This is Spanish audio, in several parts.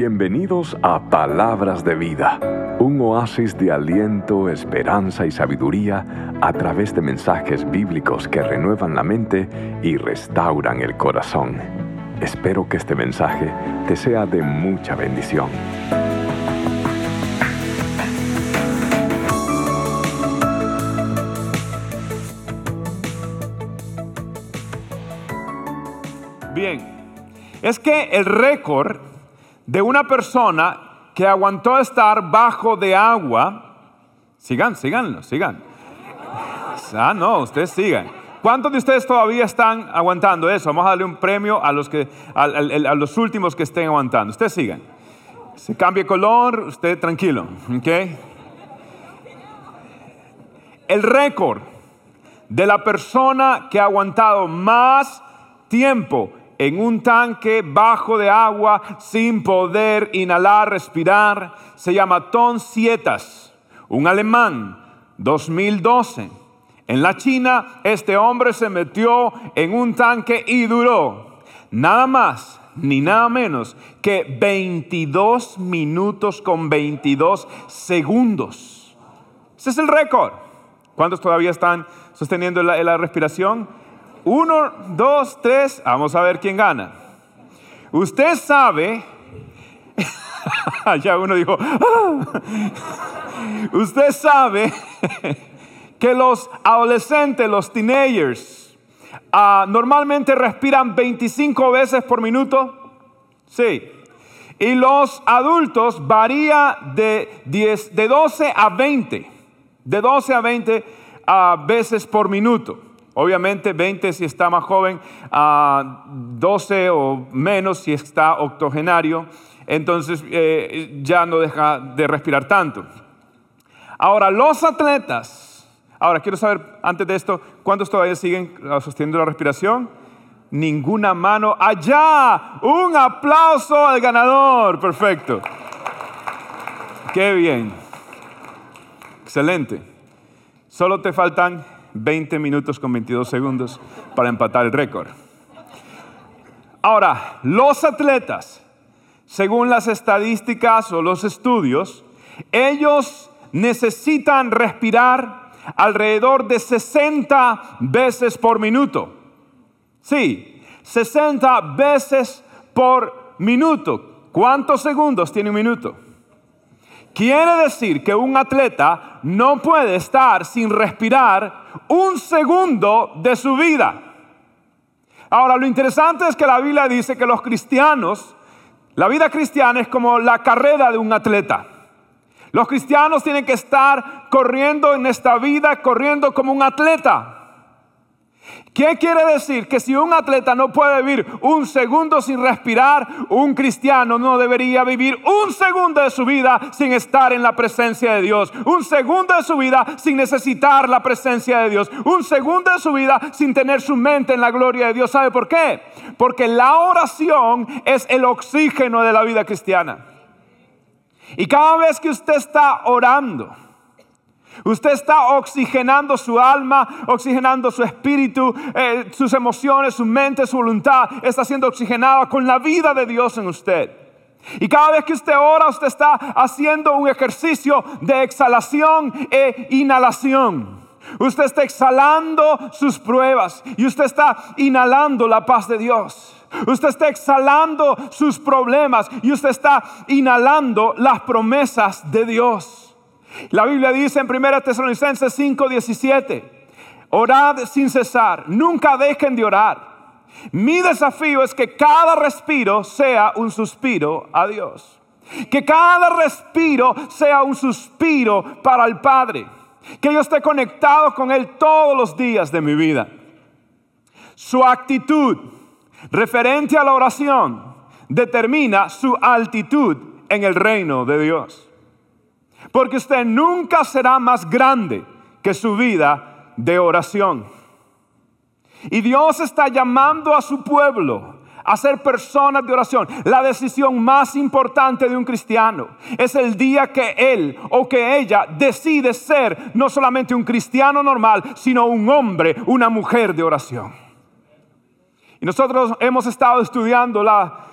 Bienvenidos a Palabras de Vida, un oasis de aliento, esperanza y sabiduría a través de mensajes bíblicos que renuevan la mente y restauran el corazón. Espero que este mensaje te sea de mucha bendición. Bien, es que el récord de una persona que aguantó estar bajo de agua, sigan, síganlo, sigan. Ah, no, ustedes sigan. ¿Cuántos de ustedes todavía están aguantando eso? Vamos a darle un premio a los, que, a, los últimos que estén aguantando. Ustedes sigan. Se cambia color, usted tranquilo, ¿ok? El récord de la persona que ha aguantado más tiempo en un tanque bajo de agua sin poder inhalar, respirar. Se llama Ton Sietas, un alemán, 2012. En la China, este hombre se metió en un tanque y duró nada más ni nada menos que 22 minutos con 22 segundos. Ese es el récord. ¿Cuántos todavía están sosteniendo la, la respiración? Uno, dos, tres, vamos a ver quién gana. Usted sabe, ya uno dijo, usted sabe que los adolescentes, los teenagers, ah, normalmente respiran 25 veces por minuto. Sí. Y los adultos varía de, 10, de 12 a 20, de 12 a 20 ah, veces por minuto. Obviamente 20 si está más joven, a 12 o menos si está octogenario, entonces eh, ya no deja de respirar tanto. Ahora, los atletas, ahora quiero saber antes de esto, ¿cuántos todavía siguen sosteniendo la respiración? Ninguna mano. Allá, un aplauso al ganador, perfecto. Qué bien. Excelente. Solo te faltan 20 minutos con 22 segundos para empatar el récord. Ahora, los atletas, según las estadísticas o los estudios, ellos necesitan respirar alrededor de 60 veces por minuto. Sí, 60 veces por minuto. ¿Cuántos segundos tiene un minuto? Quiere decir que un atleta no puede estar sin respirar un segundo de su vida. Ahora, lo interesante es que la Biblia dice que los cristianos, la vida cristiana es como la carrera de un atleta. Los cristianos tienen que estar corriendo en esta vida, corriendo como un atleta. ¿Qué quiere decir? Que si un atleta no puede vivir un segundo sin respirar, un cristiano no debería vivir un segundo de su vida sin estar en la presencia de Dios. Un segundo de su vida sin necesitar la presencia de Dios. Un segundo de su vida sin tener su mente en la gloria de Dios. ¿Sabe por qué? Porque la oración es el oxígeno de la vida cristiana. Y cada vez que usted está orando, Usted está oxigenando su alma, oxigenando su espíritu, eh, sus emociones, su mente, su voluntad. Está siendo oxigenada con la vida de Dios en usted. Y cada vez que usted ora, usted está haciendo un ejercicio de exhalación e inhalación. Usted está exhalando sus pruebas y usted está inhalando la paz de Dios. Usted está exhalando sus problemas y usted está inhalando las promesas de Dios. La Biblia dice en 1 Tesalonicenses 5:17, orad sin cesar, nunca dejen de orar. Mi desafío es que cada respiro sea un suspiro a Dios. Que cada respiro sea un suspiro para el Padre. Que yo esté conectado con Él todos los días de mi vida. Su actitud referente a la oración determina su altitud en el reino de Dios. Porque usted nunca será más grande que su vida de oración. Y Dios está llamando a su pueblo a ser personas de oración. La decisión más importante de un cristiano es el día que él o que ella decide ser no solamente un cristiano normal, sino un hombre, una mujer de oración. Y nosotros hemos estado estudiando la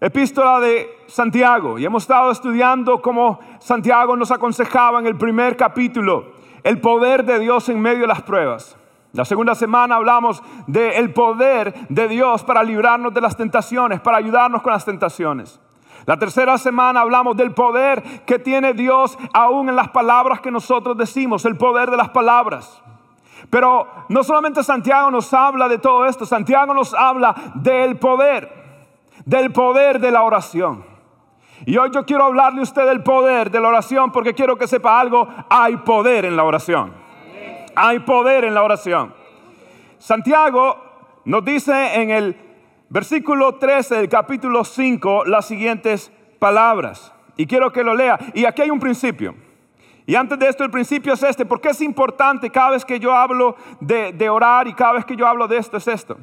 epístola de Santiago y hemos estado estudiando cómo Santiago nos aconsejaba en el primer capítulo el poder de Dios en medio de las pruebas. La segunda semana hablamos del poder de Dios para librarnos de las tentaciones, para ayudarnos con las tentaciones. La tercera semana hablamos del poder que tiene Dios aún en las palabras que nosotros decimos, el poder de las palabras. Pero no solamente Santiago nos habla de todo esto, Santiago nos habla del poder, del poder de la oración. Y hoy yo quiero hablarle a usted del poder de la oración porque quiero que sepa algo, hay poder en la oración. Hay poder en la oración. Santiago nos dice en el versículo 13 del capítulo 5 las siguientes palabras. Y quiero que lo lea. Y aquí hay un principio. Y antes de esto el principio es este. Porque es importante cada vez que yo hablo de, de orar y cada vez que yo hablo de esto es esto.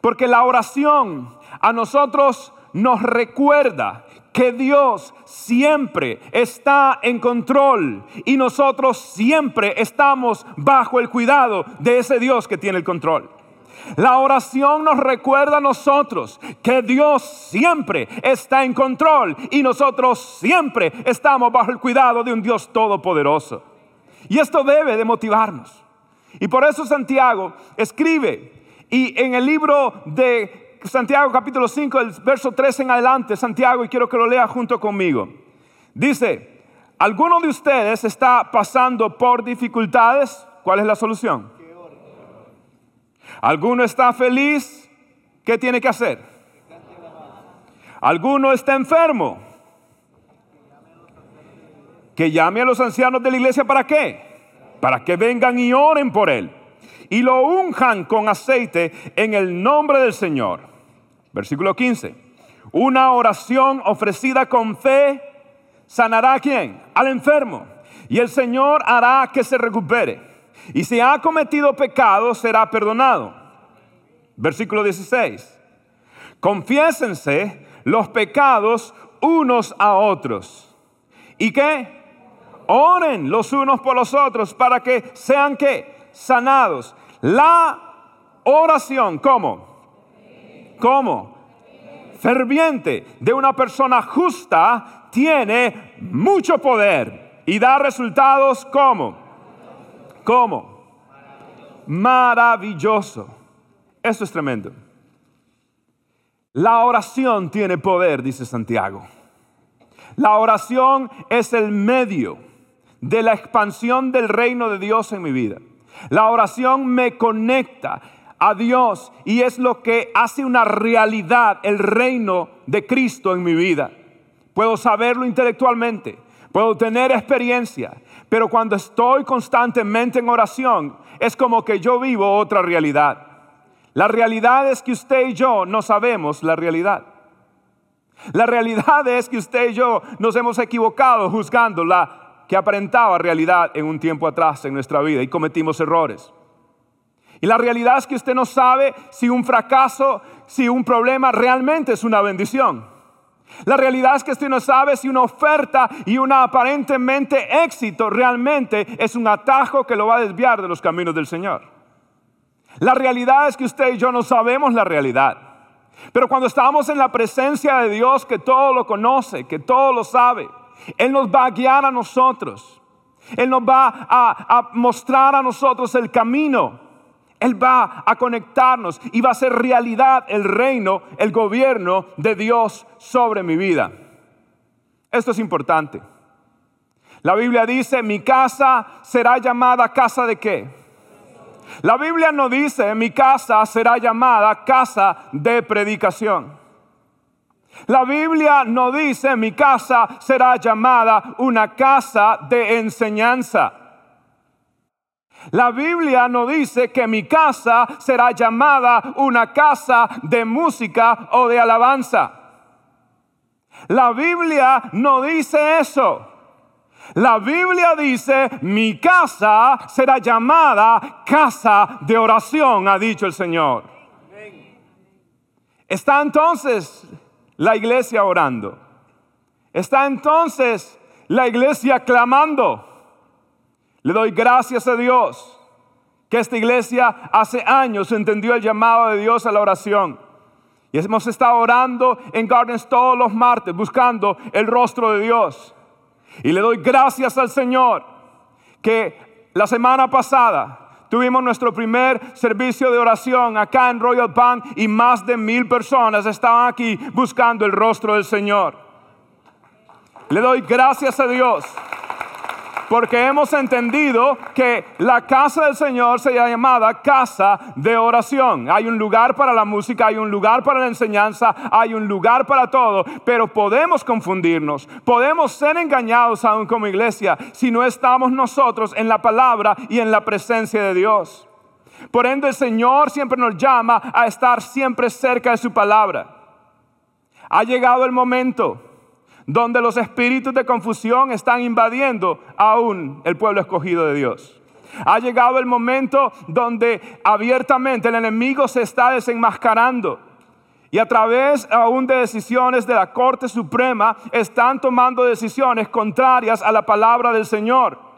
Porque la oración a nosotros nos recuerda que Dios siempre está en control y nosotros siempre estamos bajo el cuidado de ese Dios que tiene el control. La oración nos recuerda a nosotros que Dios siempre está en control y nosotros siempre estamos bajo el cuidado de un Dios todopoderoso. Y esto debe de motivarnos. Y por eso Santiago escribe y en el libro de Santiago capítulo 5, el verso 3 en adelante, Santiago, y quiero que lo lea junto conmigo. Dice, ¿alguno de ustedes está pasando por dificultades? ¿Cuál es la solución? ¿Alguno está feliz? ¿Qué tiene que hacer? ¿Alguno está enfermo? Que llame a los ancianos de la iglesia para qué? Para que vengan y oren por él y lo unjan con aceite en el nombre del Señor. Versículo 15. Una oración ofrecida con fe sanará a quién? Al enfermo. Y el Señor hará que se recupere. Y si ha cometido pecado, será perdonado. Versículo 16. Confiésense los pecados unos a otros. ¿Y qué? Oren los unos por los otros para que sean que sanados. La oración, ¿cómo? ¿Cómo? Ferviente de una persona justa tiene mucho poder y da resultados como. ¿Cómo? Maravilloso. Eso es tremendo. La oración tiene poder, dice Santiago. La oración es el medio de la expansión del reino de Dios en mi vida. La oración me conecta a Dios y es lo que hace una realidad el reino de Cristo en mi vida. Puedo saberlo intelectualmente, puedo tener experiencia, pero cuando estoy constantemente en oración es como que yo vivo otra realidad. La realidad es que usted y yo no sabemos la realidad. La realidad es que usted y yo nos hemos equivocado juzgando la que aparentaba realidad en un tiempo atrás en nuestra vida y cometimos errores. Y la realidad es que usted no sabe si un fracaso, si un problema realmente es una bendición. La realidad es que usted no sabe si una oferta y un aparentemente éxito realmente es un atajo que lo va a desviar de los caminos del Señor. La realidad es que usted y yo no sabemos la realidad. Pero cuando estamos en la presencia de Dios que todo lo conoce, que todo lo sabe, Él nos va a guiar a nosotros. Él nos va a, a mostrar a nosotros el camino él va a conectarnos y va a ser realidad el reino, el gobierno de Dios sobre mi vida. Esto es importante. La Biblia dice, mi casa será llamada casa de qué? La Biblia no dice, mi casa será llamada casa de predicación. La Biblia no dice, mi casa será llamada una casa de enseñanza. La Biblia no dice que mi casa será llamada una casa de música o de alabanza. La Biblia no dice eso. La Biblia dice, mi casa será llamada casa de oración, ha dicho el Señor. Está entonces la iglesia orando. Está entonces la iglesia clamando. Le doy gracias a Dios que esta iglesia hace años entendió el llamado de Dios a la oración. Y hemos estado orando en Gardens todos los martes, buscando el rostro de Dios. Y le doy gracias al Señor que la semana pasada tuvimos nuestro primer servicio de oración acá en Royal Palm y más de mil personas estaban aquí buscando el rostro del Señor. Le doy gracias a Dios porque hemos entendido que la casa del Señor se llama llamada casa de oración. Hay un lugar para la música, hay un lugar para la enseñanza, hay un lugar para todo, pero podemos confundirnos, podemos ser engañados aún como iglesia si no estamos nosotros en la palabra y en la presencia de Dios. Por ende, el Señor siempre nos llama a estar siempre cerca de su palabra. Ha llegado el momento donde los espíritus de confusión están invadiendo aún el pueblo escogido de Dios. Ha llegado el momento donde abiertamente el enemigo se está desenmascarando. Y a través aún de decisiones de la Corte Suprema están tomando decisiones contrarias a la palabra del Señor.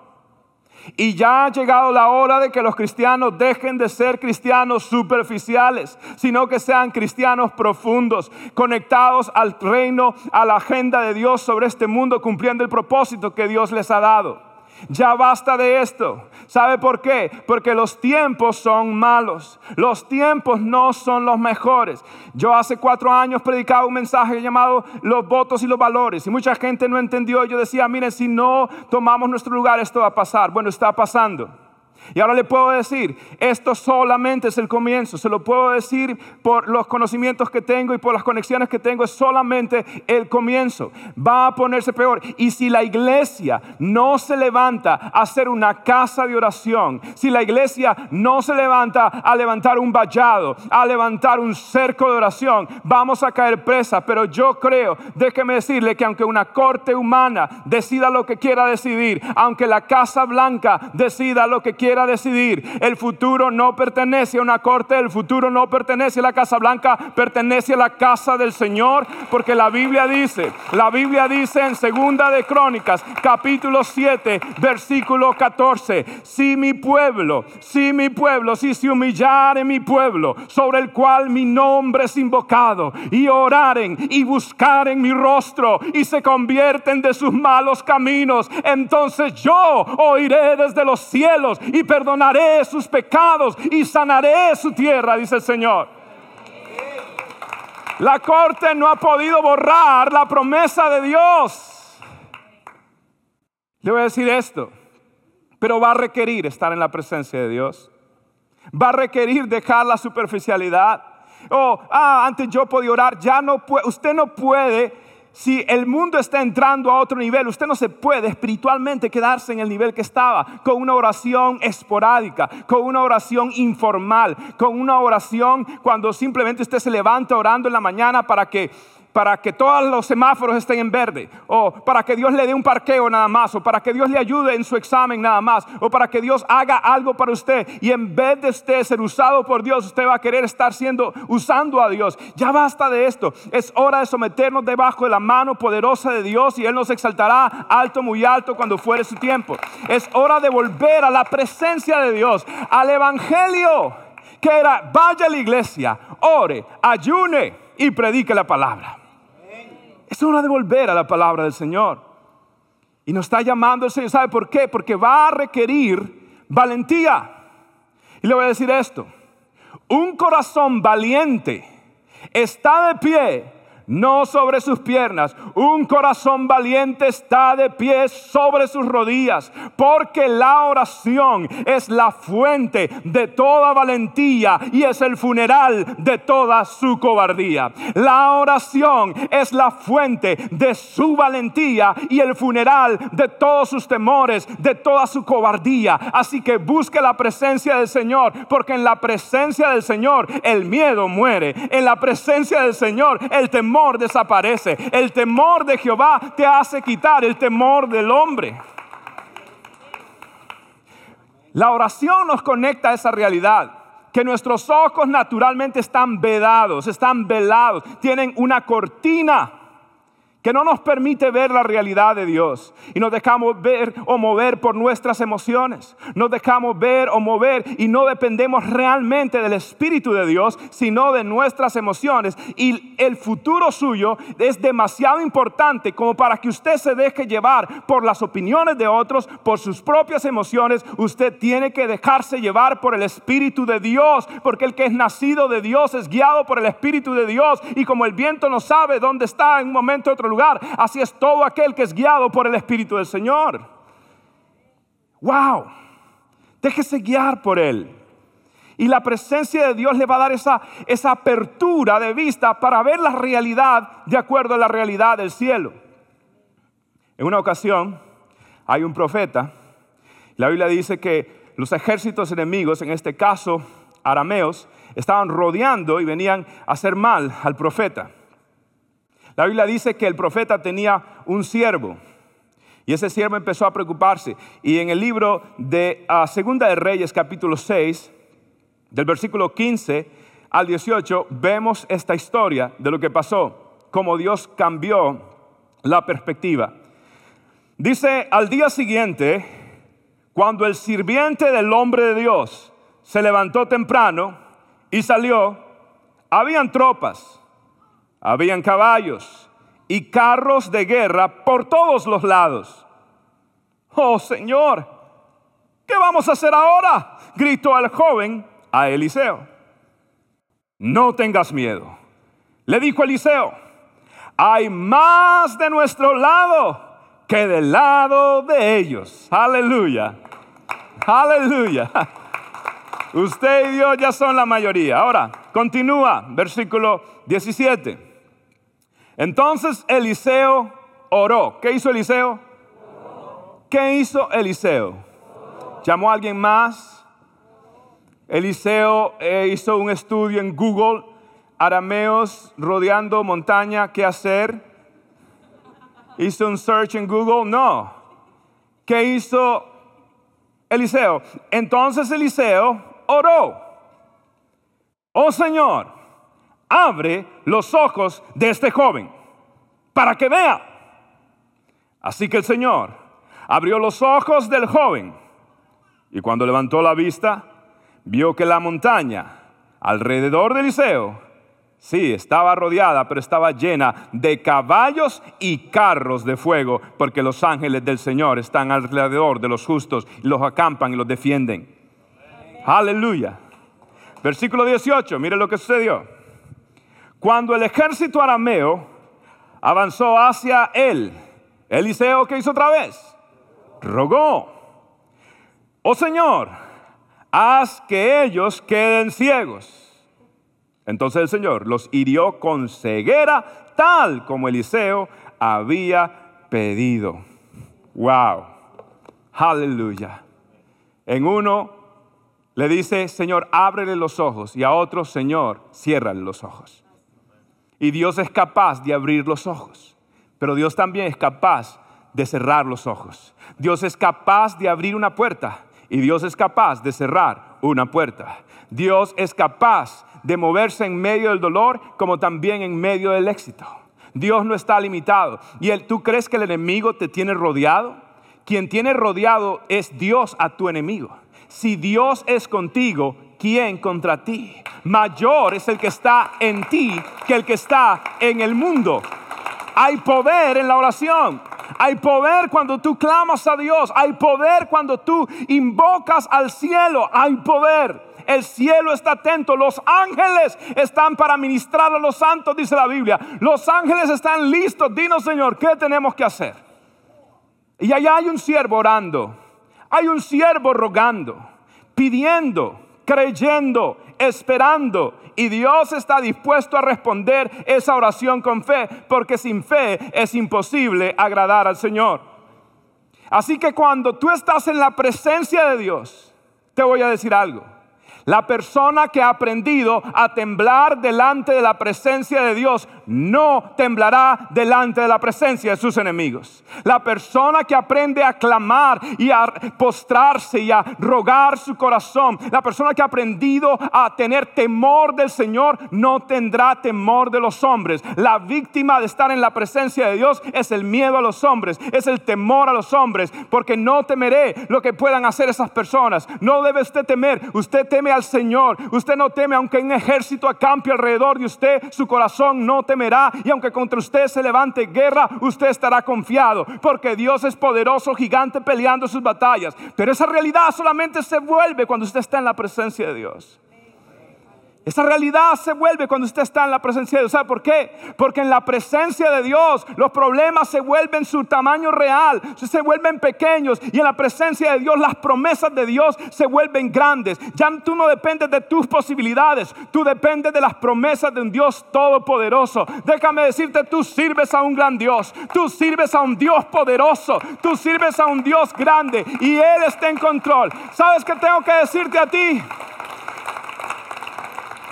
Y ya ha llegado la hora de que los cristianos dejen de ser cristianos superficiales, sino que sean cristianos profundos, conectados al reino, a la agenda de Dios sobre este mundo, cumpliendo el propósito que Dios les ha dado. Ya basta de esto. ¿Sabe por qué? Porque los tiempos son malos. Los tiempos no son los mejores. Yo hace cuatro años predicaba un mensaje llamado los votos y los valores. Y mucha gente no entendió. Yo decía, miren, si no tomamos nuestro lugar, esto va a pasar. Bueno, está pasando. Y ahora le puedo decir, esto solamente es el comienzo, se lo puedo decir por los conocimientos que tengo y por las conexiones que tengo, es solamente el comienzo. Va a ponerse peor. Y si la iglesia no se levanta a hacer una casa de oración, si la iglesia no se levanta a levantar un vallado, a levantar un cerco de oración, vamos a caer presa. Pero yo creo, déjeme decirle que aunque una corte humana decida lo que quiera decidir, aunque la Casa Blanca decida lo que quiera decidir. El futuro no pertenece a una corte, el futuro no pertenece a la Casa Blanca, pertenece a la casa del Señor, porque la Biblia dice, la Biblia dice en Segunda de Crónicas, capítulo 7, versículo 14, si mi pueblo, si mi pueblo, si se humillare mi pueblo, sobre el cual mi nombre es invocado, y oraren y buscaren mi rostro y se convierten de sus malos caminos, entonces yo oiré desde los cielos y perdonaré sus pecados y sanaré su tierra, dice el Señor. La corte no ha podido borrar la promesa de Dios. Le voy a decir esto, pero va a requerir estar en la presencia de Dios. Va a requerir dejar la superficialidad. Oh, ah, antes yo podía orar, ya no puede, usted no puede si el mundo está entrando a otro nivel, usted no se puede espiritualmente quedarse en el nivel que estaba con una oración esporádica, con una oración informal, con una oración cuando simplemente usted se levanta orando en la mañana para que para que todos los semáforos estén en verde, o para que Dios le dé un parqueo nada más, o para que Dios le ayude en su examen nada más, o para que Dios haga algo para usted. Y en vez de usted ser usado por Dios, usted va a querer estar siendo usando a Dios. Ya basta de esto. Es hora de someternos debajo de la mano poderosa de Dios y Él nos exaltará alto, muy alto cuando fuere su tiempo. Es hora de volver a la presencia de Dios, al Evangelio, que era, vaya a la iglesia, ore, ayune y predique la palabra. Es hora de volver a la palabra del Señor. Y nos está llamando el Señor. ¿Sabe por qué? Porque va a requerir valentía. Y le voy a decir esto. Un corazón valiente está de pie no sobre sus piernas. Un corazón valiente está de pie sobre sus rodillas, porque la oración es la fuente de toda valentía y es el funeral de toda su cobardía. La oración es la fuente de su valentía y el funeral de todos sus temores, de toda su cobardía. Así que busque la presencia del Señor, porque en la presencia del Señor el miedo muere. En la presencia del Señor el temor desaparece. El temor de Jehová te hace quitar el temor del hombre. La oración nos conecta a esa realidad que nuestros ojos naturalmente están vedados, están velados, tienen una cortina que no nos permite ver la realidad de Dios y nos dejamos ver o mover por nuestras emociones. Nos dejamos ver o mover y no dependemos realmente del Espíritu de Dios, sino de nuestras emociones. Y el futuro suyo es demasiado importante como para que usted se deje llevar por las opiniones de otros, por sus propias emociones. Usted tiene que dejarse llevar por el Espíritu de Dios, porque el que es nacido de Dios es guiado por el Espíritu de Dios. Y como el viento no sabe dónde está en un momento otro lugar. Así es todo aquel que es guiado por el Espíritu del Señor. ¡Wow! Déjese guiar por Él. Y la presencia de Dios le va a dar esa, esa apertura de vista para ver la realidad de acuerdo a la realidad del cielo. En una ocasión hay un profeta. La Biblia dice que los ejércitos enemigos, en este caso arameos, estaban rodeando y venían a hacer mal al profeta. La Biblia dice que el profeta tenía un siervo y ese siervo empezó a preocuparse. Y en el libro de uh, Segunda de Reyes, capítulo 6, del versículo 15 al 18, vemos esta historia de lo que pasó, cómo Dios cambió la perspectiva. Dice, al día siguiente, cuando el sirviente del hombre de Dios se levantó temprano y salió, habían tropas habían caballos y carros de guerra por todos los lados. Oh Señor, ¿qué vamos a hacer ahora? gritó el joven a Eliseo. No tengas miedo, le dijo Eliseo. Hay más de nuestro lado que del lado de ellos. Aleluya. Aleluya. Usted y Dios ya son la mayoría. Ahora, continúa, versículo 17. Entonces Eliseo oró. ¿Qué hizo Eliseo? ¿Qué hizo Eliseo? ¿Llamó a alguien más? Eliseo eh, hizo un estudio en Google, arameos rodeando montaña, ¿qué hacer? ¿Hizo un search en Google? No. ¿Qué hizo Eliseo? Entonces Eliseo oró. Oh Señor, abre los ojos de este joven para que vea. Así que el Señor abrió los ojos del joven y cuando levantó la vista, vio que la montaña alrededor de Eliseo, sí, estaba rodeada, pero estaba llena de caballos y carros de fuego, porque los ángeles del Señor están alrededor de los justos y los acampan y los defienden. Aleluya. Versículo 18, mire lo que sucedió. Cuando el ejército arameo avanzó hacia él, Eliseo, ¿qué hizo otra vez? Rogó, oh Señor, haz que ellos queden ciegos. Entonces el Señor los hirió con ceguera, tal como Eliseo había pedido. Wow, aleluya. En uno le dice, Señor, ábrele los ojos, y a otro, Señor, ciérrale los ojos. Y Dios es capaz de abrir los ojos, pero Dios también es capaz de cerrar los ojos. Dios es capaz de abrir una puerta y Dios es capaz de cerrar una puerta. Dios es capaz de moverse en medio del dolor como también en medio del éxito. Dios no está limitado. ¿Y tú crees que el enemigo te tiene rodeado? Quien tiene rodeado es Dios a tu enemigo. Si Dios es contigo, ¿quién contra ti? Mayor es el que está en ti que el que está en el mundo. Hay poder en la oración. Hay poder cuando tú clamas a Dios. Hay poder cuando tú invocas al cielo. Hay poder. El cielo está atento. Los ángeles están para ministrar a los santos, dice la Biblia. Los ángeles están listos. Dinos, Señor, ¿qué tenemos que hacer? Y allá hay un siervo orando. Hay un siervo rogando, pidiendo creyendo, esperando. Y Dios está dispuesto a responder esa oración con fe, porque sin fe es imposible agradar al Señor. Así que cuando tú estás en la presencia de Dios, te voy a decir algo. La persona que ha aprendido a temblar delante de la presencia de Dios no temblará delante de la presencia de sus enemigos. La persona que aprende a clamar y a postrarse y a rogar su corazón, la persona que ha aprendido a tener temor del Señor, no tendrá temor de los hombres. La víctima de estar en la presencia de Dios es el miedo a los hombres, es el temor a los hombres, porque no temeré lo que puedan hacer esas personas. No debe usted temer, usted teme al Señor. Usted no teme aunque un ejército acampe alrededor de usted, su corazón no temerá. Y aunque contra usted se levante guerra, usted estará confiado. Porque Dios es poderoso, gigante, peleando sus batallas. Pero esa realidad solamente se vuelve cuando usted está en la presencia de Dios. Esa realidad se vuelve cuando usted está en la presencia de Dios. ¿Sabe por qué? Porque en la presencia de Dios los problemas se vuelven su tamaño real, se vuelven pequeños y en la presencia de Dios las promesas de Dios se vuelven grandes. Ya tú no dependes de tus posibilidades, tú dependes de las promesas de un Dios todopoderoso. Déjame decirte, tú sirves a un gran Dios, tú sirves a un Dios poderoso, tú sirves a un Dios grande y Él está en control. ¿Sabes qué tengo que decirte a ti?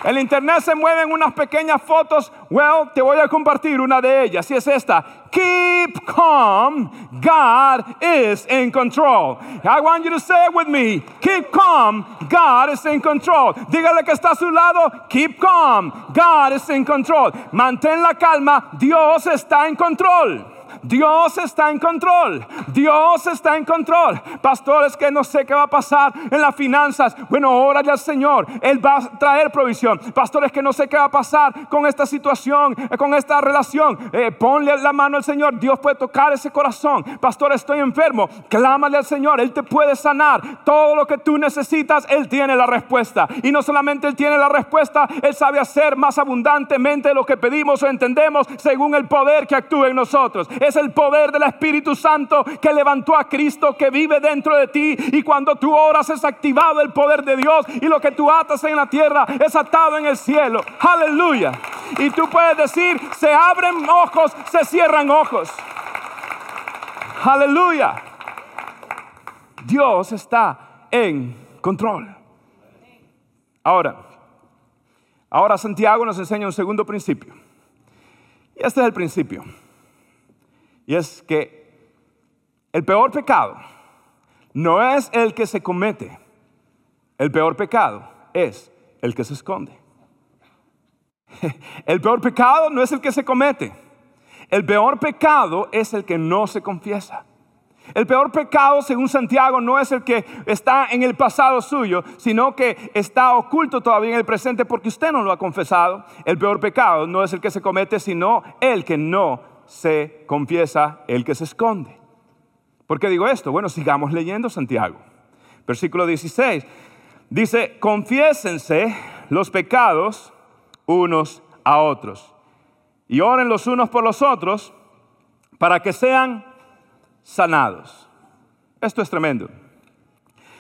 En internet se mueven unas pequeñas fotos. Well, te voy a compartir una de ellas. Y es esta. Keep calm. God is in control. I want you to say it with me. Keep calm. God is in control. Dígale que está a su lado. Keep calm. God is in control. Mantén la calma. Dios está en control. Dios está en control. Dios está en control. Pastores que no sé qué va a pasar en las finanzas. Bueno, órale al Señor. Él va a traer provisión. Pastores que no sé qué va a pasar con esta situación, eh, con esta relación. Eh, ponle la mano al Señor. Dios puede tocar ese corazón. Pastor, estoy enfermo. Clámale al Señor. Él te puede sanar. Todo lo que tú necesitas, Él tiene la respuesta. Y no solamente Él tiene la respuesta, Él sabe hacer más abundantemente lo que pedimos o entendemos según el poder que actúa en nosotros el poder del Espíritu Santo que levantó a Cristo que vive dentro de ti. Y cuando tú oras es activado el poder de Dios y lo que tú atas en la tierra es atado en el cielo. Aleluya. Y tú puedes decir, se abren ojos, se cierran ojos. Aleluya. Dios está en control. Ahora, ahora Santiago nos enseña un segundo principio. Y este es el principio. Y es que el peor pecado no es el que se comete, el peor pecado es el que se esconde. El peor pecado no es el que se comete, el peor pecado es el que no se confiesa. El peor pecado, según Santiago, no es el que está en el pasado suyo, sino que está oculto todavía en el presente porque usted no lo ha confesado. El peor pecado no es el que se comete, sino el que no se confiesa el que se esconde. ¿Por qué digo esto? Bueno, sigamos leyendo Santiago. Versículo 16. Dice, confiésense los pecados unos a otros y oren los unos por los otros para que sean sanados. Esto es tremendo.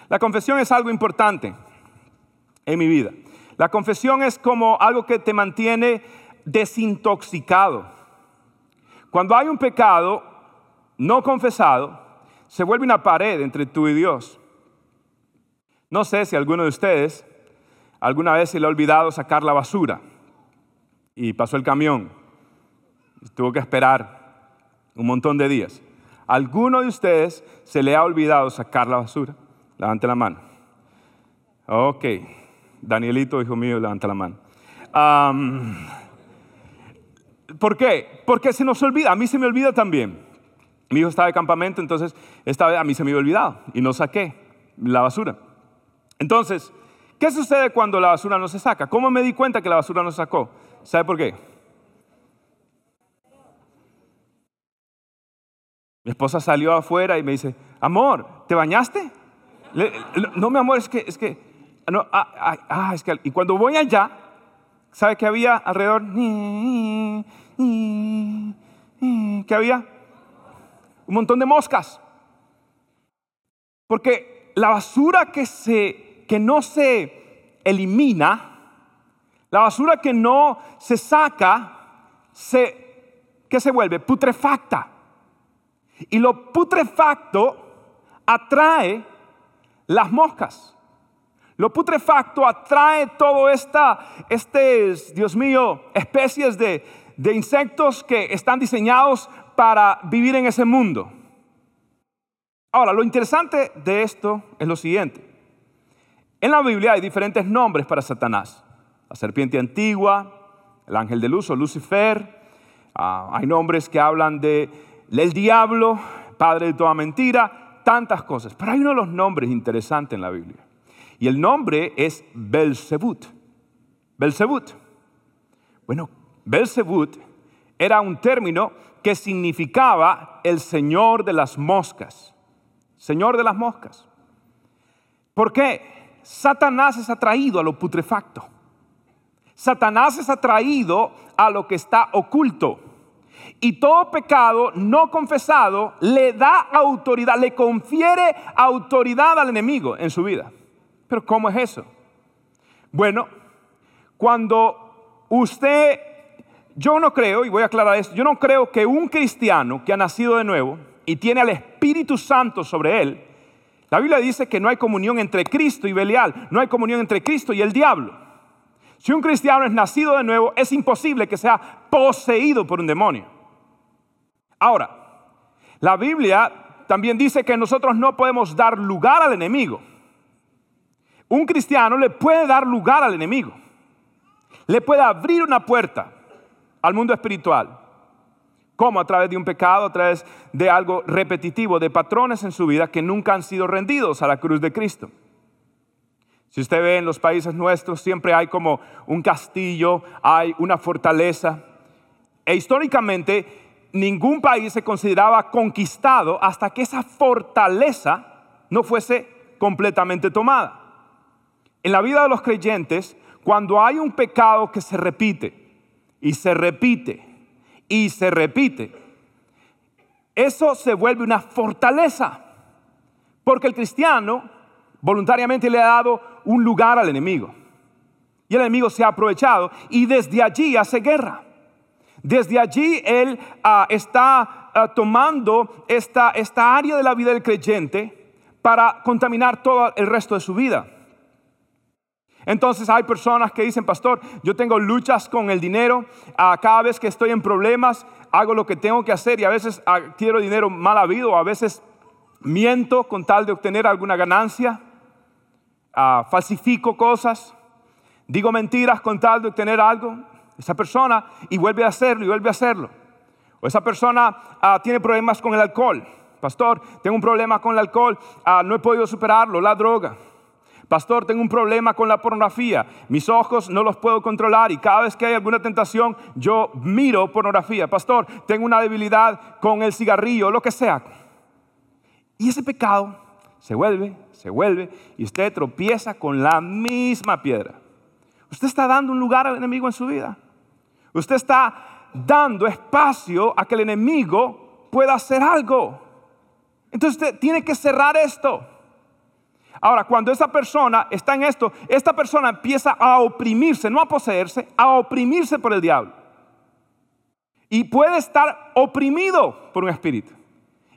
La confesión es algo importante en mi vida. La confesión es como algo que te mantiene desintoxicado cuando hay un pecado no confesado, se vuelve una pared entre tú y Dios. No sé si alguno de ustedes alguna vez se le ha olvidado sacar la basura y pasó el camión. Tuvo que esperar un montón de días. ¿Alguno de ustedes se le ha olvidado sacar la basura? Levante la mano. Ok. Danielito, hijo mío, levanta la mano. ¿Por qué? Porque se nos olvida, a mí se me olvida también. Mi hijo estaba de campamento, entonces a mí se me había olvidado y no saqué la basura. Entonces, ¿qué sucede cuando la basura no se saca? ¿Cómo me di cuenta que la basura no se sacó? ¿Sabe por qué? Mi esposa salió afuera y me dice, amor, ¿te bañaste? no, mi amor, es que, es que, no, ah, ah, ah, es que, y cuando voy allá, ¿sabe qué había alrededor? ¿Qué había? Un montón de moscas. Porque la basura que, se, que no se elimina, la basura que no se saca, se, ¿qué se vuelve? Putrefacta. Y lo putrefacto atrae las moscas. Lo putrefacto atrae todo esta, este, Dios mío, especies de, de insectos que están diseñados para vivir en ese mundo. Ahora, lo interesante de esto es lo siguiente. En la Biblia hay diferentes nombres para Satanás. La serpiente antigua, el ángel de luz o Lucifer. Ah, hay nombres que hablan de el diablo, padre de toda mentira, tantas cosas. Pero hay uno de los nombres interesantes en la Biblia. Y el nombre es Belzebut. Belzebut. Bueno, Belzebut era un término que significaba el señor de las moscas. Señor de las moscas. ¿Por qué? Satanás es atraído a lo putrefacto. Satanás es atraído a lo que está oculto. Y todo pecado no confesado le da autoridad, le confiere autoridad al enemigo en su vida. Pero ¿cómo es eso? Bueno, cuando usted, yo no creo, y voy a aclarar esto, yo no creo que un cristiano que ha nacido de nuevo y tiene al Espíritu Santo sobre él, la Biblia dice que no hay comunión entre Cristo y Belial, no hay comunión entre Cristo y el diablo. Si un cristiano es nacido de nuevo, es imposible que sea poseído por un demonio. Ahora, la Biblia también dice que nosotros no podemos dar lugar al enemigo. Un cristiano le puede dar lugar al enemigo. Le puede abrir una puerta al mundo espiritual. ¿Cómo? A través de un pecado, a través de algo repetitivo, de patrones en su vida que nunca han sido rendidos a la cruz de Cristo. Si usted ve en los países nuestros, siempre hay como un castillo, hay una fortaleza. E históricamente, ningún país se consideraba conquistado hasta que esa fortaleza no fuese completamente tomada. En la vida de los creyentes, cuando hay un pecado que se repite y se repite y se repite, eso se vuelve una fortaleza. Porque el cristiano voluntariamente le ha dado un lugar al enemigo. Y el enemigo se ha aprovechado y desde allí hace guerra. Desde allí él ah, está ah, tomando esta, esta área de la vida del creyente para contaminar todo el resto de su vida. Entonces hay personas que dicen, pastor, yo tengo luchas con el dinero, ah, cada vez que estoy en problemas hago lo que tengo que hacer y a veces ah, quiero dinero mal habido, a veces miento con tal de obtener alguna ganancia, ah, falsifico cosas, digo mentiras con tal de obtener algo. Esa persona y vuelve a hacerlo y vuelve a hacerlo. O esa persona tiene problemas con el alcohol. Pastor, tengo un problema con el alcohol, no he podido superarlo, la droga. Pastor, tengo un problema con la pornografía. Mis ojos no los puedo controlar y cada vez que hay alguna tentación yo miro pornografía. Pastor, tengo una debilidad con el cigarrillo, lo que sea. Y ese pecado se vuelve, se vuelve y usted tropieza con la misma piedra. Usted está dando un lugar al enemigo en su vida. Usted está dando espacio a que el enemigo pueda hacer algo. Entonces usted tiene que cerrar esto. Ahora, cuando esa persona está en esto, esta persona empieza a oprimirse, no a poseerse, a oprimirse por el diablo. Y puede estar oprimido por un espíritu.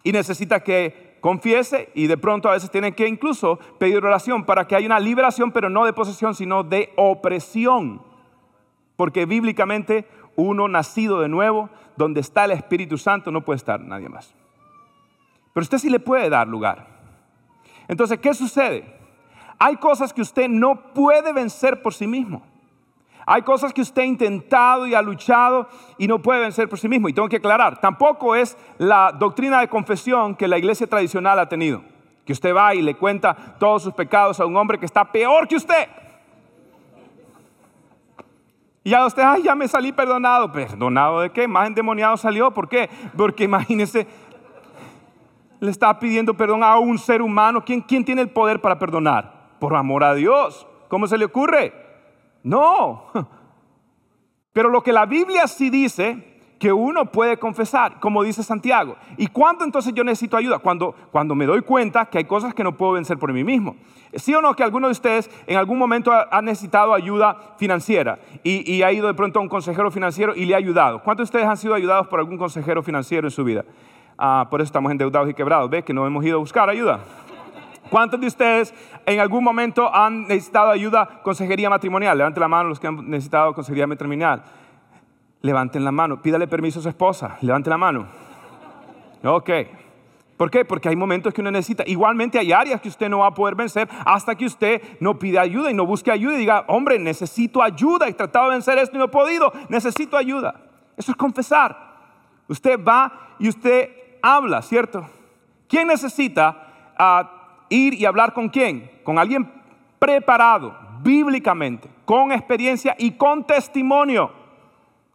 Y necesita que confiese y de pronto a veces tiene que incluso pedir oración para que haya una liberación, pero no de posesión, sino de opresión. Porque bíblicamente uno nacido de nuevo, donde está el Espíritu Santo, no puede estar nadie más. Pero usted sí le puede dar lugar. Entonces, ¿qué sucede? Hay cosas que usted no puede vencer por sí mismo. Hay cosas que usted ha intentado y ha luchado y no puede vencer por sí mismo. Y tengo que aclarar, tampoco es la doctrina de confesión que la iglesia tradicional ha tenido. Que usted va y le cuenta todos sus pecados a un hombre que está peor que usted. Y ya usted, ay, ya me salí perdonado. ¿Perdonado de qué? Más endemoniado salió. ¿Por qué? Porque imagínese, le está pidiendo perdón a un ser humano. ¿Quién, ¿Quién tiene el poder para perdonar? Por amor a Dios. ¿Cómo se le ocurre? No. Pero lo que la Biblia sí dice que uno puede confesar, como dice Santiago. ¿Y cuándo entonces yo necesito ayuda? Cuando, cuando me doy cuenta que hay cosas que no puedo vencer por mí mismo. ¿Sí o no que alguno de ustedes en algún momento ha, necesitado ayuda financiera y, y, ha ido de pronto a un consejero financiero y le ha ayudado? ¿Cuántos de ustedes han sido ayudados por algún consejero financiero en su vida? Ah, por eso estamos endeudados y quebrados. ¿Ves que no hemos ido a buscar ayuda? ¿Cuántos de ustedes en algún momento han necesitado ayuda, consejería matrimonial? Levanten la mano los que han necesitado consejería matrimonial. Levanten la mano. Pídale permiso a su esposa. Levante la mano. Ok. ¿Por qué? Porque hay momentos que uno necesita. Igualmente hay áreas que usted no va a poder vencer hasta que usted no pida ayuda y no busque ayuda y diga, hombre, necesito ayuda. He tratado de vencer esto y no he podido. Necesito ayuda. Eso es confesar. Usted va y usted habla, ¿cierto? ¿Quién necesita ah, ir y hablar con quién? Con alguien preparado bíblicamente, con experiencia y con testimonio.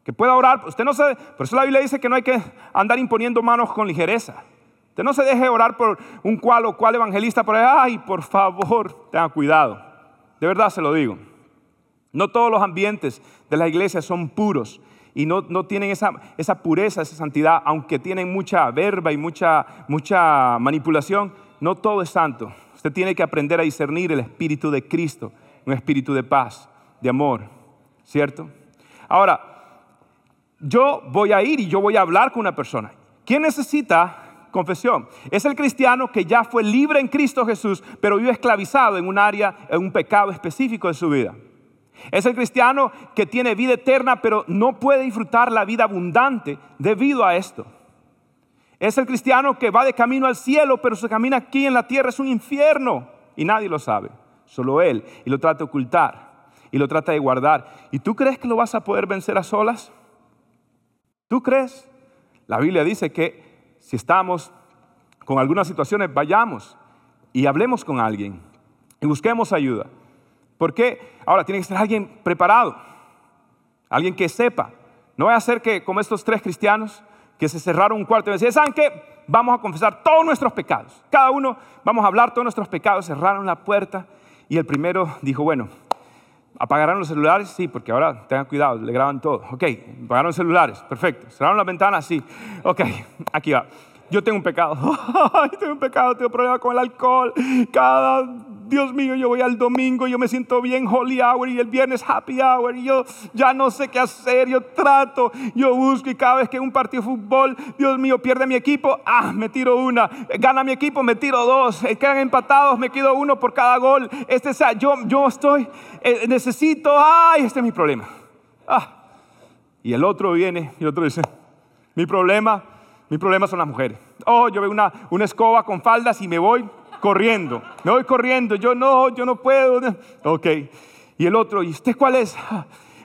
Que pueda orar. Usted no sabe, por eso la Biblia dice que no hay que andar imponiendo manos con ligereza. Usted no se deje orar por un cual o cual evangelista por ahí. Ay, por favor, tenga cuidado. De verdad se lo digo. No todos los ambientes de la iglesia son puros y no, tienen esa, esa, pureza, esa santidad, aunque tienen mucha verba y mucha, mucha manipulación, no todo es santo. Usted tiene que aprender a discernir el espíritu de Cristo, un espíritu de paz, de amor, ¿cierto? Ahora, yo voy a ir y yo voy a hablar con una persona. ¿Quién necesita confesión? Es el cristiano que ya fue libre en Cristo Jesús, pero vive esclavizado en un área, en un pecado específico de su vida. Es el cristiano que tiene vida eterna, pero no puede disfrutar la vida abundante debido a esto. Es el cristiano que va de camino al cielo, pero su camino aquí en la tierra es un infierno y nadie lo sabe, solo él, y lo trata de ocultar y lo trata de guardar. ¿Y tú crees que lo vas a poder vencer a solas? ¿Tú crees? La Biblia dice que si estamos con algunas situaciones, vayamos y hablemos con alguien y busquemos ayuda. ¿Por qué? Ahora tiene que ser alguien preparado, alguien que sepa. No va a ser que como estos tres cristianos que se cerraron un cuarto y decían, ¿saben qué? Vamos a confesar todos nuestros pecados. Cada uno vamos a hablar todos nuestros pecados. Cerraron la puerta y el primero dijo, bueno, ¿apagarán los celulares? Sí, porque ahora tengan cuidado, le graban todo. Ok, apagaron los celulares, perfecto. Cerraron las ventanas, sí. Ok, aquí va. Yo tengo un pecado. tengo un pecado, tengo problema con el alcohol. Cada Dios mío, yo voy al domingo, yo me siento bien holy hour y el viernes happy hour y yo ya no sé qué hacer, yo trato, yo busco y cada vez que un partido de fútbol, Dios mío, pierde mi equipo, ah, me tiro una, gana mi equipo, me tiro dos, eh, quedan empatados, me quedo uno por cada gol. Este, sea, yo, yo estoy, eh, necesito, ay, este es mi problema. Ah. Y el otro viene y el otro dice, mi problema, mi problema son las mujeres. Oh, yo veo una, una escoba con faldas y me voy corriendo. Me voy corriendo. Yo no, yo no puedo. Ok. Y el otro, ¿y usted cuál es?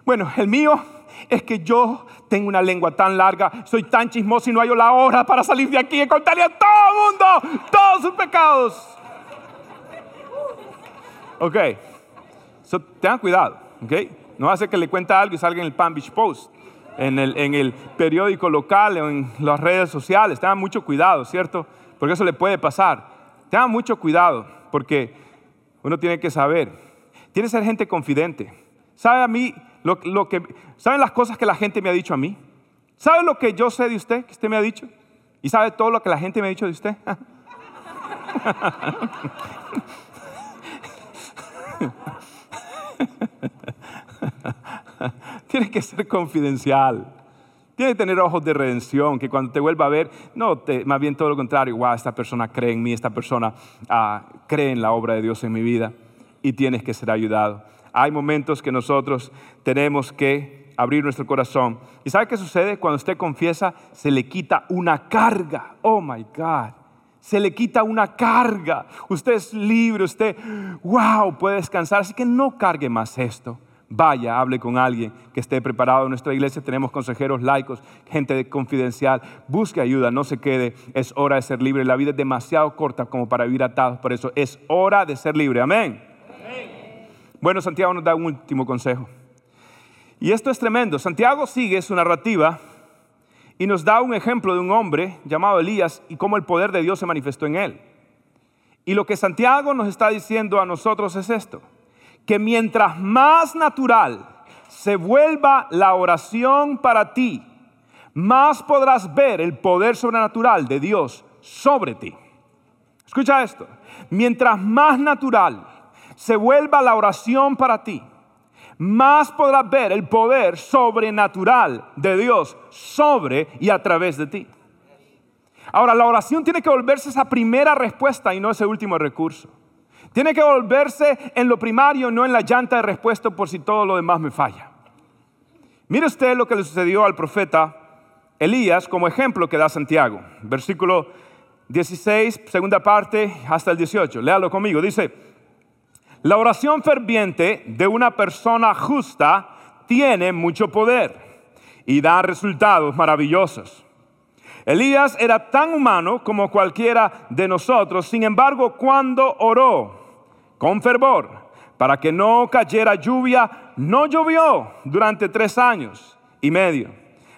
Bueno, el mío es que yo tengo una lengua tan larga, soy tan chismoso y no hay la hora para salir de aquí y contarle a todo el mundo todos sus pecados. Ok. tengan cuidado. Ok. No hace que le cuente algo y salga en el Palm Beach Post, en el, en el periódico local o en las redes sociales. Tengan mucho cuidado, ¿cierto? Porque eso le puede pasar. Tengan mucho cuidado porque uno tiene que saber. Tiene que ser gente confidente. ¿Sabe a mí lo, que, ¿Saben las cosas que la gente me ha dicho a mí? ¿Sabe lo que yo sé de usted, que usted me ha dicho? ¿Y sabe todo lo que la gente me ha dicho de usted? Tiene que ser confidencial. Tiene que tener ojos de redención, que cuando te vuelva a ver, no, te, más bien todo lo contrario, wow, esta persona cree en mí, esta persona ah, cree en la obra de Dios en mi vida y tienes que ser ayudado. Hay momentos que nosotros tenemos que abrir nuestro corazón. ¿Y sabe qué sucede? Cuando usted confiesa, se le quita una carga. Oh my God. Se le quita una carga. Usted es libre, usted, wow, puede descansar. Así que no cargue más esto vaya, hable con alguien que esté preparado. En nuestra iglesia tenemos consejeros laicos, gente confidencial. Busque ayuda, no se quede. Es hora de ser libre. La vida es demasiado corta como para vivir atados. Por eso es hora de ser libre. Amén. Bueno, Santiago nos da un último consejo. Y esto es tremendo. Santiago sigue su narrativa y nos da un ejemplo de un hombre llamado Elías y cómo el poder de Dios se manifestó en él. Y lo que Santiago nos está diciendo a nosotros es esto que mientras más natural se vuelva la oración para ti, más podrás ver el poder sobrenatural de Dios sobre ti. Escucha esto. Mientras más natural se vuelva la oración para ti, más podrás ver el poder sobrenatural de Dios sobre y a través de ti. Ahora, la oración tiene que volverse esa primera respuesta y no ese último recurso. Tiene que volverse en lo primario, no en la llanta de respuesta por si todo lo demás me falla. Mire usted lo que le sucedió al profeta Elías como ejemplo que da Santiago. Versículo 16, segunda parte, hasta el 18. Léalo conmigo. Dice, la oración ferviente de una persona justa tiene mucho poder y da resultados maravillosos. Elías era tan humano como cualquiera de nosotros, sin embargo, cuando oró con fervor para que no cayera lluvia, no llovió durante tres años y medio.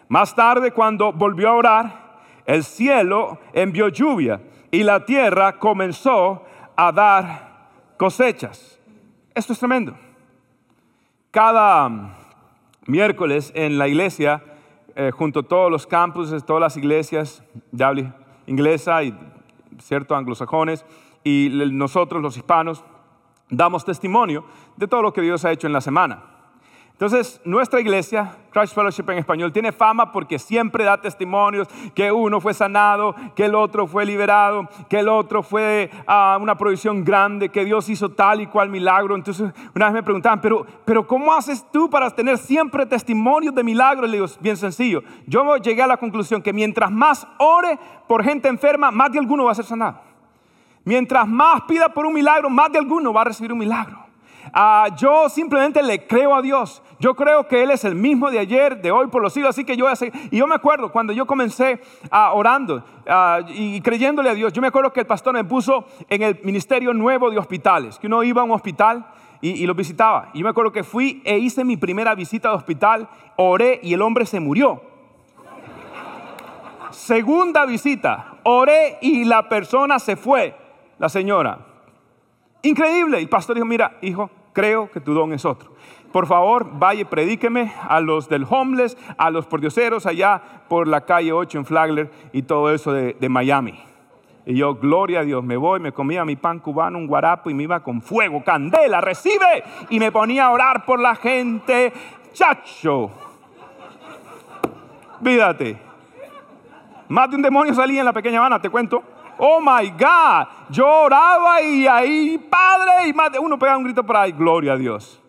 Más tarde, cuando volvió a orar, el cielo envió lluvia y la tierra comenzó a dar cosechas. Esto es tremendo. Cada miércoles en la iglesia, eh, junto a todos los campus, todas las iglesias de habla inglesa y ciertos anglosajones, y nosotros los hispanos, damos testimonio de todo lo que Dios ha hecho en la semana. Entonces, nuestra iglesia, Christ Fellowship en español, tiene fama porque siempre da testimonios que uno fue sanado, que el otro fue liberado, que el otro fue ah, una provisión grande, que Dios hizo tal y cual milagro. Entonces, una vez me preguntaban, pero, pero ¿cómo haces tú para tener siempre testimonios de milagros? Le digo, bien sencillo. Yo llegué a la conclusión que mientras más ore por gente enferma, más de alguno va a ser sanado. Mientras más pida por un milagro, más de alguno va a recibir un milagro. Ah, yo simplemente le creo a Dios. Yo creo que Él es el mismo de ayer, de hoy, por los siglos. Así que yo voy a seguir. Y yo me acuerdo cuando yo comencé a orando ah, y creyéndole a Dios, yo me acuerdo que el pastor me puso en el ministerio nuevo de hospitales, que uno iba a un hospital y, y visitaba. Y yo me acuerdo que fui e hice mi primera visita de hospital, oré y el hombre se murió. Segunda visita, oré y la persona se fue, la señora. Increíble. El pastor dijo, mira, hijo, creo que tu don es otro. Por favor, vaya y predíqueme a los del homeless, a los pordioseros allá por la calle 8 en Flagler y todo eso de, Miami. Y yo, gloria a Dios, me voy, me comía mi pan cubano, un guarapo y me iba con fuego, candela, recibe. Y me ponía a orar por la gente, chacho. Vídate. Más de un demonio salía en la pequeña Habana, te cuento. Oh my God. Yo oraba y ahí, Padre, y más uno pegaba un grito para ahí, gloria a Dios.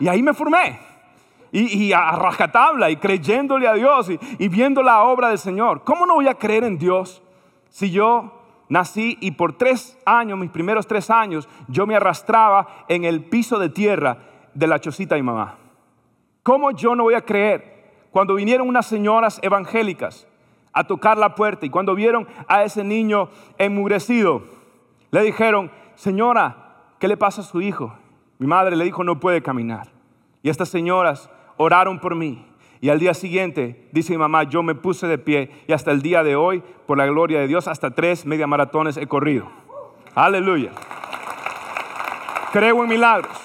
Y ahí me formé. Y, a rajatabla y creyéndole a Dios y, y viendo la obra del Señor. ¿Cómo no voy a creer en Dios si yo nací y por tres años, mis primeros tres años, yo me arrastraba en el piso de tierra de la chocita de mi mamá? ¿Cómo yo no voy a creer cuando vinieron unas señoras evangélicas a tocar la puerta y cuando vieron a ese niño enmudecido, le dijeron, señora, ¿qué le pasa a su hijo? Mi madre le dijo, no puede caminar. Y estas señoras oraron por mí. Y al día siguiente, dice mi mamá, yo me puse de pie y hasta el día de hoy, por la gloria de Dios, hasta tres media maratones he corrido. Aleluya. Creo en milagros.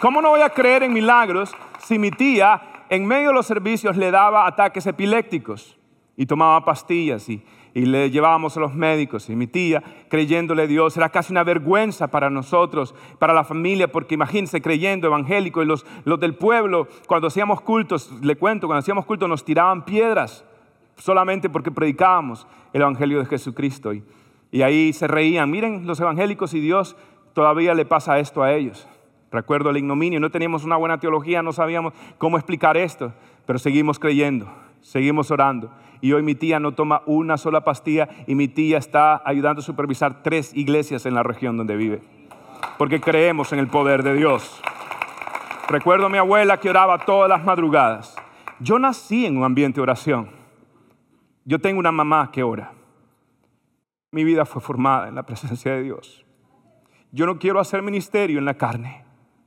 ¿Cómo no voy a creer en milagros si mi tía en medio de los servicios le daba ataques epilépticos y tomaba pastillas y, y le llevábamos a los médicos. Y mi tía, creyéndole a Dios, era casi una vergüenza para nosotros, para la familia, porque imagínense, creyendo evangélico y los, los del pueblo, cuando hacíamos cultos, le cuento, cuando hacíamos cultos nos tiraban piedras solamente porque predicábamos el evangelio de Jesucristo. Y, y ahí se reían, miren los evangélicos y Dios todavía le pasa esto a ellos. Recuerdo el ignominio, no teníamos una buena teología, no sabíamos cómo explicar esto, pero seguimos creyendo, seguimos orando y hoy mi tía no toma una sola pastilla y mi tía está ayudando a supervisar tres iglesias en la región donde vive. Porque creemos en el poder de Dios. Recuerdo a mi abuela que oraba todas las madrugadas. Yo nací en un ambiente de oración. Yo tengo una mamá que ora. Mi vida fue formada en la presencia de Dios. Yo no quiero hacer ministerio en la carne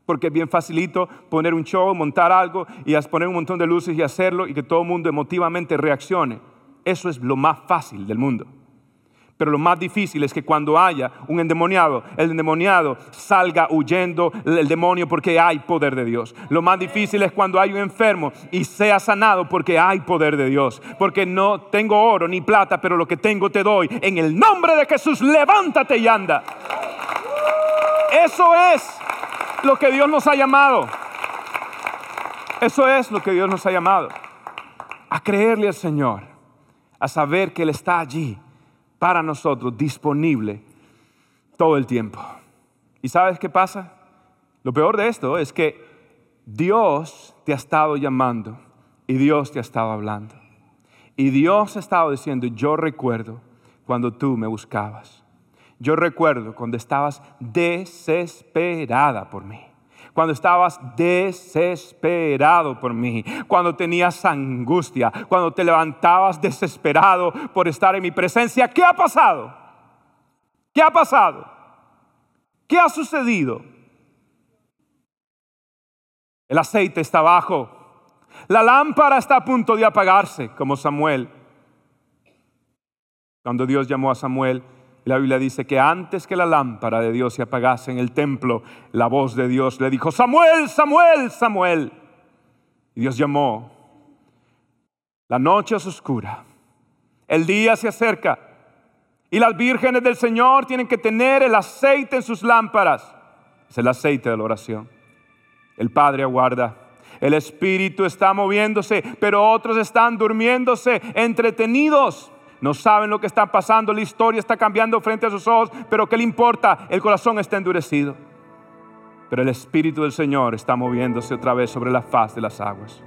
porque es bien facilito poner un show, montar algo y poner un montón de luces y hacerlo y que todo el mundo emotivamente reaccione. Eso es lo más fácil del mundo. Pero lo más difícil es que cuando haya un endemoniado, el endemoniado salga huyendo el demonio porque hay poder de Dios. Lo más difícil es cuando hay un enfermo y sea sanado porque hay poder de Dios. Porque no tengo oro ni plata, pero lo que tengo te doy. En el nombre de Jesús, levántate y anda. Eso es lo que Dios nos ha llamado. Eso es lo que Dios nos ha llamado. A creerle al Señor, a saber que Él está allí, para nosotros, disponible todo el tiempo. ¿Y sabes qué pasa? Lo peor de esto es que Dios te ha estado llamando y Dios te ha estado hablando. Y Dios ha estado diciendo, yo recuerdo cuando tú me buscabas. Yo recuerdo cuando estabas desesperada por mí cuando estabas desesperado por mí, cuando tenías angustia, cuando te levantabas desesperado por estar en mi presencia. ¿Qué ha pasado? ¿Qué ha pasado? ¿Qué ha sucedido? El aceite está bajo. La lámpara está a punto de apagarse, como Samuel. Cuando Dios llamó a Samuel, la Biblia dice que antes que la lámpara de Dios se apagase en el templo, la voz de Dios le dijo, Samuel, Samuel, Samuel. Y Dios llamó. La noche es oscura. El día se acerca. Y las vírgenes del Señor tienen que tener el aceite en sus lámparas. Es el aceite de la oración. El Padre aguarda. El Espíritu está moviéndose, pero otros están durmiéndose, entretenidos no saben lo que está pasando, la historia está cambiando frente a sus ojos, pero ¿qué le importa? El corazón está endurecido. Pero el Espíritu del Señor está moviéndose otra vez sobre la faz de las aguas.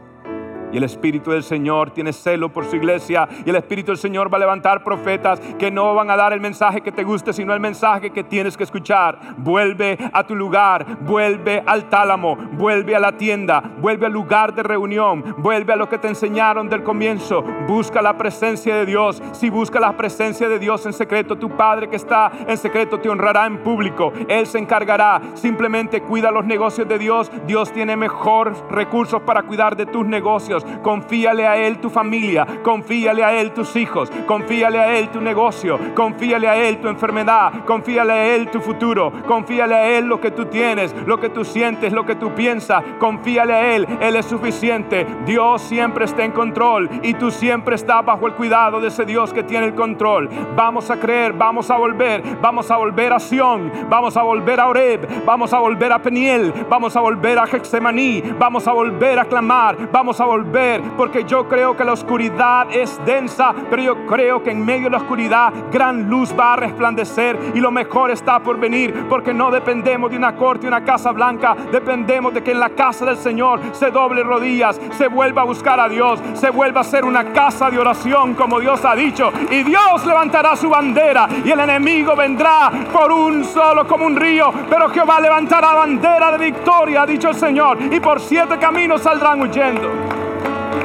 Y el Espíritu del Señor tiene celo por su iglesia. Y el Espíritu del Señor va a levantar profetas que no van a dar el mensaje que te guste, sino el mensaje que tienes que escuchar. Vuelve a tu lugar, vuelve al tálamo, vuelve a la tienda, vuelve al lugar de reunión, vuelve a lo que te enseñaron del comienzo. Busca la presencia de Dios. Si busca la presencia de Dios en secreto, tu Padre que está en secreto te honrará en público. Él se encargará. Simplemente cuida los negocios de Dios. Dios tiene mejor recursos para cuidar de tus negocios. Confíale a Él tu familia, confíale a Él tus hijos, confíale a Él tu negocio, confíale a Él tu enfermedad, confíale a Él tu futuro, confíale a Él lo que tú tienes, lo que tú sientes, lo que tú piensas, confíale a Él, Él es suficiente. Dios siempre está en control y tú siempre estás bajo el cuidado de ese Dios que tiene el control. Vamos a creer, vamos a volver, vamos a volver a Sión, vamos a volver a Oreb, vamos a volver a Peniel, vamos a volver a Hexemaní, vamos a volver a clamar, vamos a volver ver, porque yo creo que la oscuridad es densa, pero yo creo que en medio de la oscuridad gran luz va a resplandecer y lo mejor está por venir, porque no dependemos de una corte, una casa blanca, dependemos de que en la casa del Señor se doble rodillas, se vuelva a buscar a Dios, se vuelva a ser una casa de oración como Dios ha dicho, y Dios levantará su bandera y el enemigo vendrá por un solo como un río, pero Jehová levantará bandera de victoria, ha dicho el Señor, y por siete caminos saldrán huyendo.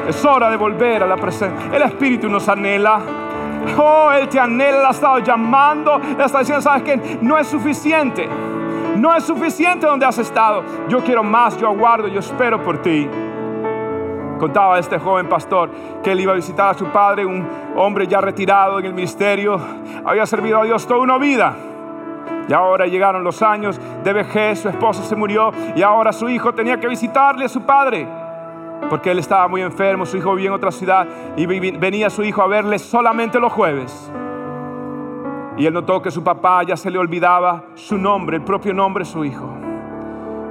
Es hora de volver a la presencia. El Espíritu nos anhela. Oh, Él te anhela, ha estado llamando, Él está diciendo, ¿sabes qué? No es suficiente. No es suficiente donde has estado. Yo quiero más, yo aguardo, yo espero por ti. Contaba este joven pastor que él iba a visitar a su padre, un hombre ya retirado en el ministerio. Había servido a Dios toda una vida. Y ahora llegaron los años de vejez, su esposa se murió y ahora su hijo tenía que visitarle a su padre porque él estaba muy enfermo, su hijo vivía en otra ciudad y venía su hijo a verle solamente los jueves. Y él notó que su papá ya se le olvidaba su nombre, el propio nombre de su hijo.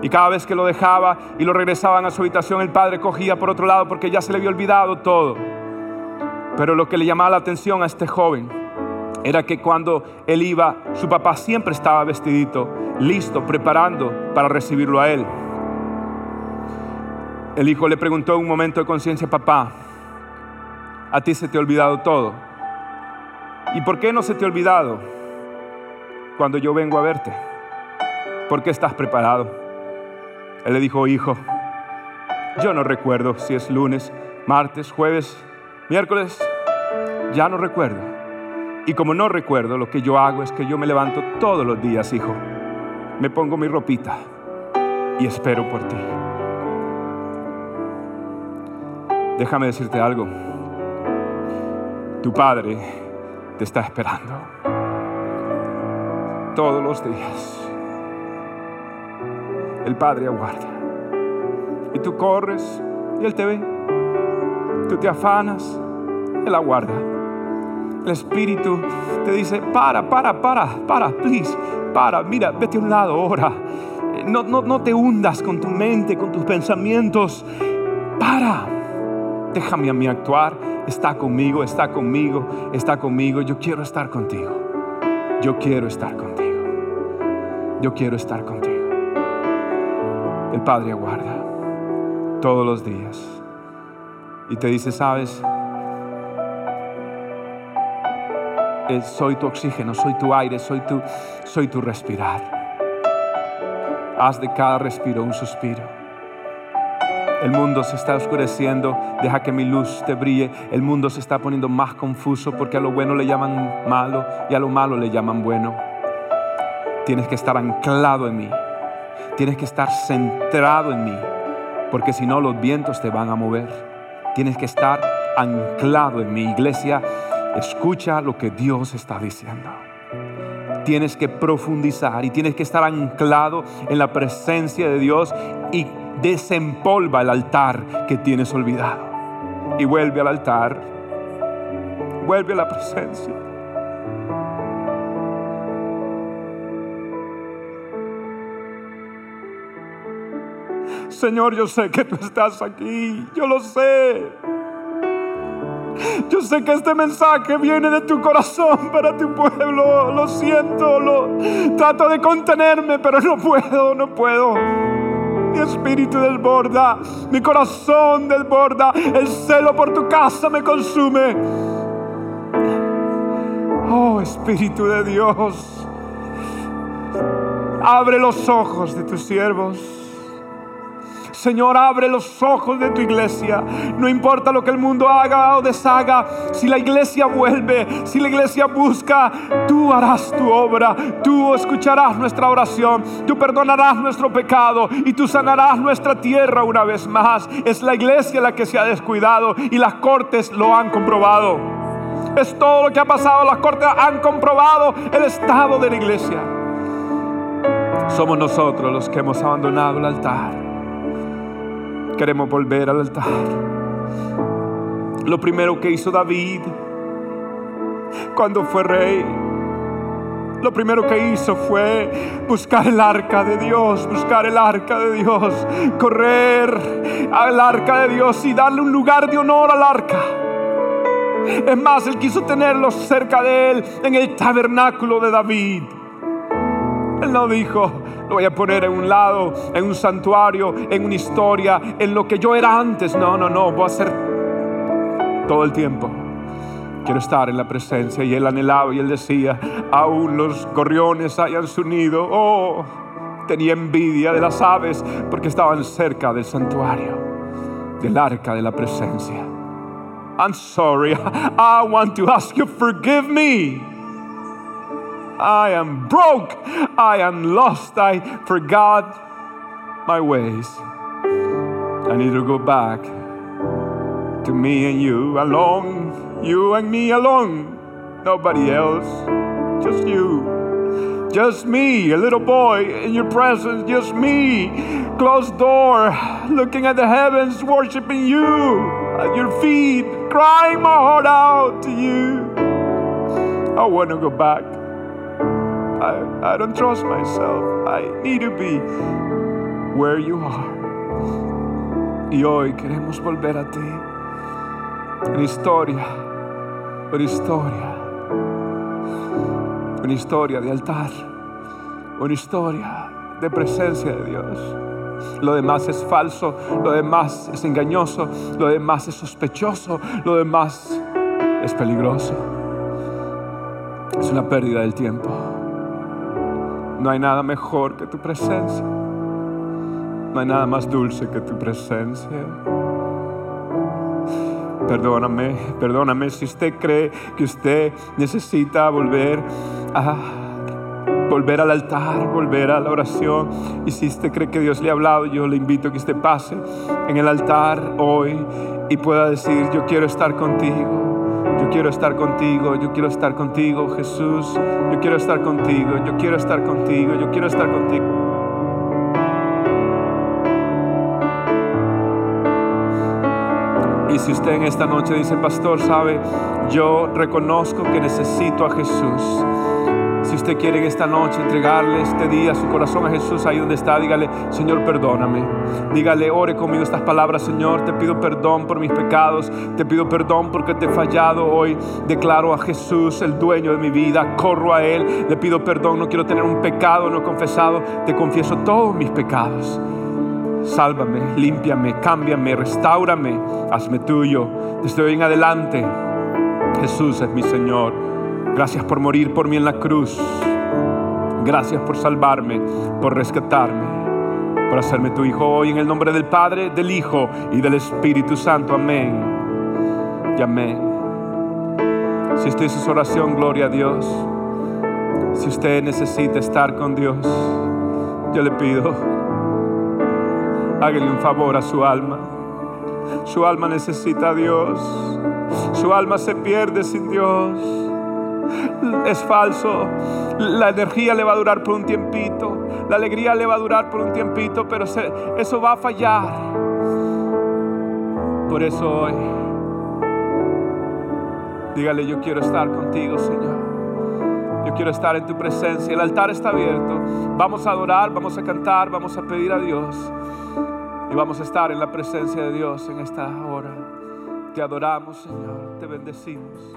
Y cada vez que lo dejaba y lo regresaban a su habitación, el padre cogía por otro lado porque ya se le había olvidado todo. Pero lo que le llamaba la atención a este joven era que cuando él iba, su papá siempre estaba vestidito, listo, preparando para recibirlo a él. El hijo le preguntó un momento de conciencia, papá, a ti se te ha olvidado todo. ¿Y por qué no se te ha olvidado cuando yo vengo a verte? ¿Por qué estás preparado? Él le dijo, hijo, yo no recuerdo si es lunes, martes, jueves, miércoles, ya no recuerdo. Y como no recuerdo, lo que yo hago es que yo me levanto todos los días, hijo. Me pongo mi ropita y espero por ti. Déjame decirte algo. Tu Padre te está esperando todos los días. El Padre aguarda. Y tú corres y Él te ve. Tú te afanas, Él aguarda. El Espíritu te dice, para, para, para, para, please, para, mira, vete a un lado ahora. No, no, no te hundas con tu mente, con tus pensamientos. Para déjame a mí actuar, está conmigo, está conmigo, está conmigo, yo quiero estar contigo, yo quiero estar contigo, yo quiero estar contigo. El Padre aguarda todos los días y te dice, sabes, eh, soy tu oxígeno, soy tu aire, soy tu, soy tu respirar. Haz de cada respiro un suspiro. El mundo se está oscureciendo, deja que mi luz te brille. El mundo se está poniendo más confuso porque a lo bueno le llaman malo y a lo malo le llaman bueno. Tienes que estar anclado en mí. Tienes que estar centrado en mí, porque si no los vientos te van a mover. Tienes que estar anclado en mi iglesia. Escucha lo que Dios está diciendo. Tienes que profundizar y tienes que estar anclado en la presencia de Dios y desempolva el altar que tienes olvidado. Y vuelve al altar. Vuelve a la presencia. Señor, yo sé que tú estás aquí. Yo lo sé. Yo sé que este mensaje viene de tu corazón para tu pueblo. Lo siento, lo trato de contenerme, pero no puedo, no puedo. Mi espíritu desborda, mi corazón desborda, el celo por tu casa me consume. Oh Espíritu de Dios, abre los ojos de tus siervos Señor, abre los ojos de tu iglesia. No importa lo que el mundo haga o deshaga, si la iglesia vuelve, si la iglesia busca, tú harás tu obra, tú escucharás nuestra oración, tú perdonarás nuestro pecado y tú sanarás nuestra tierra una vez más. Es la iglesia la que se ha descuidado y las cortes lo han comprobado. Es todo lo que ha pasado. Las cortes han comprobado el estado de la iglesia. Somos nosotros los que hemos abandonado el altar. Queremos volver al altar. Lo primero que hizo David cuando fue rey, lo primero que hizo fue buscar el arca de Dios, buscar el arca de Dios, correr al arca de Dios y darle un lugar de honor al arca. Es más, él quiso tenerlo cerca de él en el tabernáculo de David. Él no dijo, voy a poner en un lado, en un santuario, en una historia, en lo que yo era antes. No, no, no, voy a hacer todo el tiempo. Quiero estar en la presencia. Y él anhelaba y él decía, aún los gorriones hayan su nido. Oh, tenía envidia de las aves porque estaban cerca del santuario, del arca de la presencia. I'm sorry. I want to ask you, forgive me. I am broke. I am lost. I forgot my ways. I need to go back to me and you alone. You and me alone. Nobody else. Just you. Just me, a little boy in your presence. Just me. Closed door, looking at the heavens, worshiping you at your feet, crying my heart out to you. I want to go back. I, don't trust myself. I need to be where you are. Y hoy queremos volver a ti. Una historia, una historia, una historia de altar, una historia de presencia de Dios. Lo demás es falso, lo demás es engañoso, lo demás es sospechoso, lo demás es peligroso. Es una pérdida del tiempo. No hay nada mejor que tu presencia. No hay nada más dulce que tu presencia. Perdóname, perdóname si usted cree que usted necesita volver a volver al altar, volver a la oración. Y si usted cree que Dios le ha hablado, yo le invito a que usted pase en el altar hoy y pueda decir, yo quiero estar contigo. Quiero estar contigo, yo quiero estar contigo, Jesús. Yo quiero estar contigo, yo quiero estar contigo, yo quiero estar contigo. Y si usted en esta noche dice, pastor, sabe, yo reconozco que necesito a Jesús. Si usted quiere en esta noche entregarle este día su corazón a Jesús ahí donde está, dígale, Señor, perdóname. Dígale, ore conmigo estas palabras, Señor, te pido perdón por mis pecados, te pido perdón porque te he fallado hoy. Declaro a Jesús el dueño de mi vida, corro a Él, le pido perdón, no quiero tener un pecado no confesado, te confieso todos mis pecados. Sálvame, límpiame, cámbiame, restaurame, hazme tuyo. Desde hoy en adelante, Jesús es mi Señor. Gracias por morir por mí en la cruz. Gracias por salvarme, por rescatarme, por hacerme tu Hijo hoy en el nombre del Padre, del Hijo y del Espíritu Santo. Amén. Y amén. Si usted hizo su oración, gloria a Dios. Si usted necesita estar con Dios, yo le pido, hágale un favor a su alma. Su alma necesita a Dios. Su alma se pierde sin Dios. Es falso. La energía le va a durar por un tiempito. La alegría le va a durar por un tiempito, pero eso va a fallar. Por eso hoy, dígale, yo quiero estar contigo, Señor. Yo quiero estar en tu presencia. El altar está abierto. Vamos a adorar, vamos a cantar, vamos a pedir a Dios. Y vamos a estar en la presencia de Dios en esta hora. Te adoramos, Señor. Te bendecimos.